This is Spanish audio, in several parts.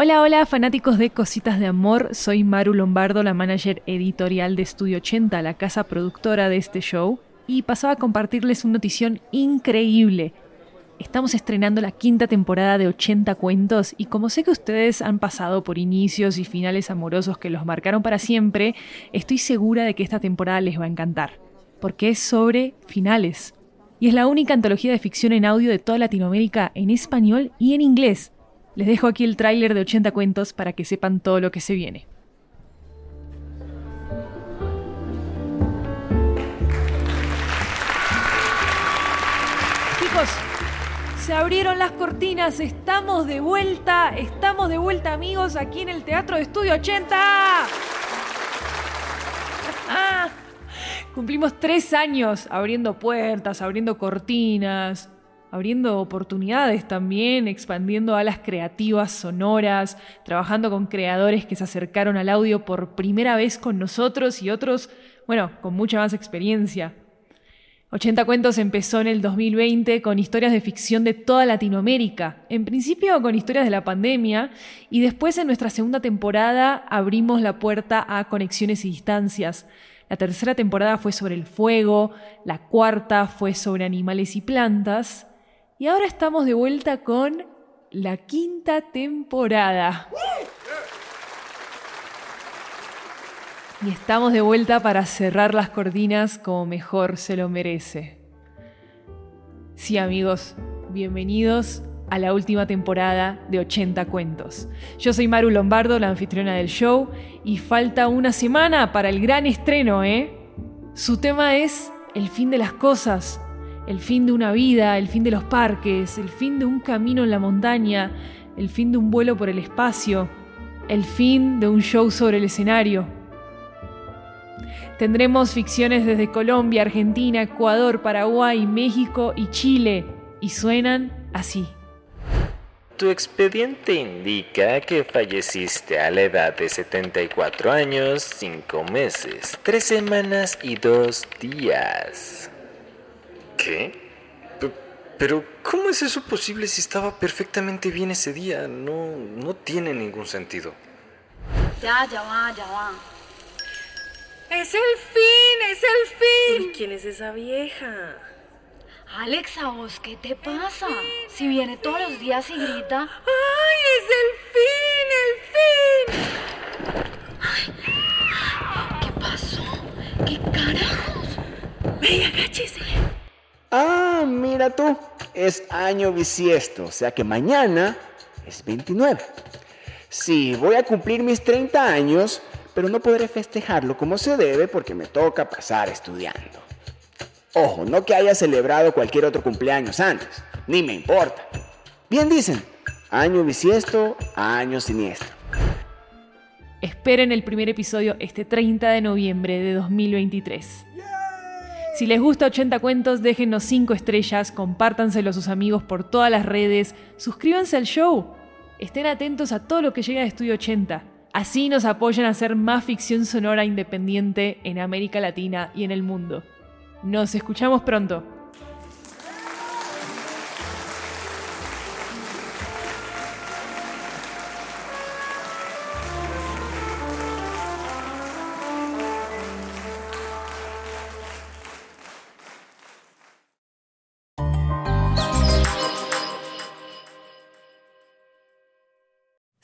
Hola, hola, fanáticos de Cositas de Amor. Soy Maru Lombardo, la manager editorial de Estudio 80, la casa productora de este show, y pasaba a compartirles una notición increíble. Estamos estrenando la quinta temporada de 80 cuentos y como sé que ustedes han pasado por inicios y finales amorosos que los marcaron para siempre, estoy segura de que esta temporada les va a encantar, porque es sobre finales. Y es la única antología de ficción en audio de toda Latinoamérica en español y en inglés les dejo aquí el tráiler de 80 cuentos para que sepan todo lo que se viene. Chicos, se abrieron las cortinas, estamos de vuelta, estamos de vuelta amigos aquí en el Teatro de Estudio 80. Ah, cumplimos tres años abriendo puertas, abriendo cortinas, abriendo oportunidades también, expandiendo alas creativas, sonoras, trabajando con creadores que se acercaron al audio por primera vez con nosotros y otros, bueno, con mucha más experiencia. 80 Cuentos empezó en el 2020 con historias de ficción de toda Latinoamérica, en principio con historias de la pandemia, y después en nuestra segunda temporada abrimos la puerta a conexiones y distancias. La tercera temporada fue sobre el fuego, la cuarta fue sobre animales y plantas, y ahora estamos de vuelta con la quinta temporada. Y estamos de vuelta para cerrar las cortinas como mejor se lo merece. Sí amigos, bienvenidos a la última temporada de 80 cuentos. Yo soy Maru Lombardo, la anfitriona del show, y falta una semana para el gran estreno, ¿eh? Su tema es el fin de las cosas, el fin de una vida, el fin de los parques, el fin de un camino en la montaña, el fin de un vuelo por el espacio, el fin de un show sobre el escenario. Tendremos ficciones desde Colombia, Argentina, Ecuador, Paraguay, México y Chile, y suenan así. Tu expediente indica que falleciste a la edad de 74 años, 5 meses, 3 semanas y 2 días. ¿Qué? pero, ¿cómo es eso posible si estaba perfectamente bien ese día? No, no tiene ningún sentido. Ya, ya va, ya va. ¡Es el fin! ¡Es el fin! ¿Quién es esa vieja? Alex, ¿a vos qué te pasa? Si viene todos los días y grita. ¡Ay, es el fin! ¡El fin! ¿Qué pasó? ¿Qué carajos? ¡Ven, agáchese! Mira tú, es año bisiesto, o sea que mañana es 29. Sí, voy a cumplir mis 30 años, pero no podré festejarlo como se debe porque me toca pasar estudiando. Ojo, no que haya celebrado cualquier otro cumpleaños antes, ni me importa. Bien dicen, año bisiesto, año siniestro. Esperen el primer episodio este 30 de noviembre de 2023. Si les gusta 80 cuentos, déjenos 5 estrellas, compártanselo a sus amigos por todas las redes, suscríbanse al show. Estén atentos a todo lo que llega de Estudio 80. Así nos apoyan a hacer más ficción sonora independiente en América Latina y en el mundo. Nos escuchamos pronto.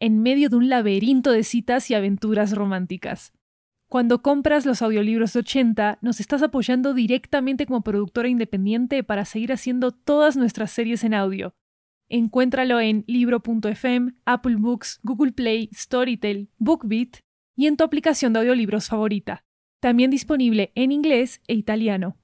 en medio de un laberinto de citas y aventuras románticas. Cuando compras los audiolibros de 80, nos estás apoyando directamente como productora independiente para seguir haciendo todas nuestras series en audio. Encuéntralo en libro.fm, Apple Books, Google Play, Storytel, BookBeat y en tu aplicación de audiolibros favorita. También disponible en inglés e italiano.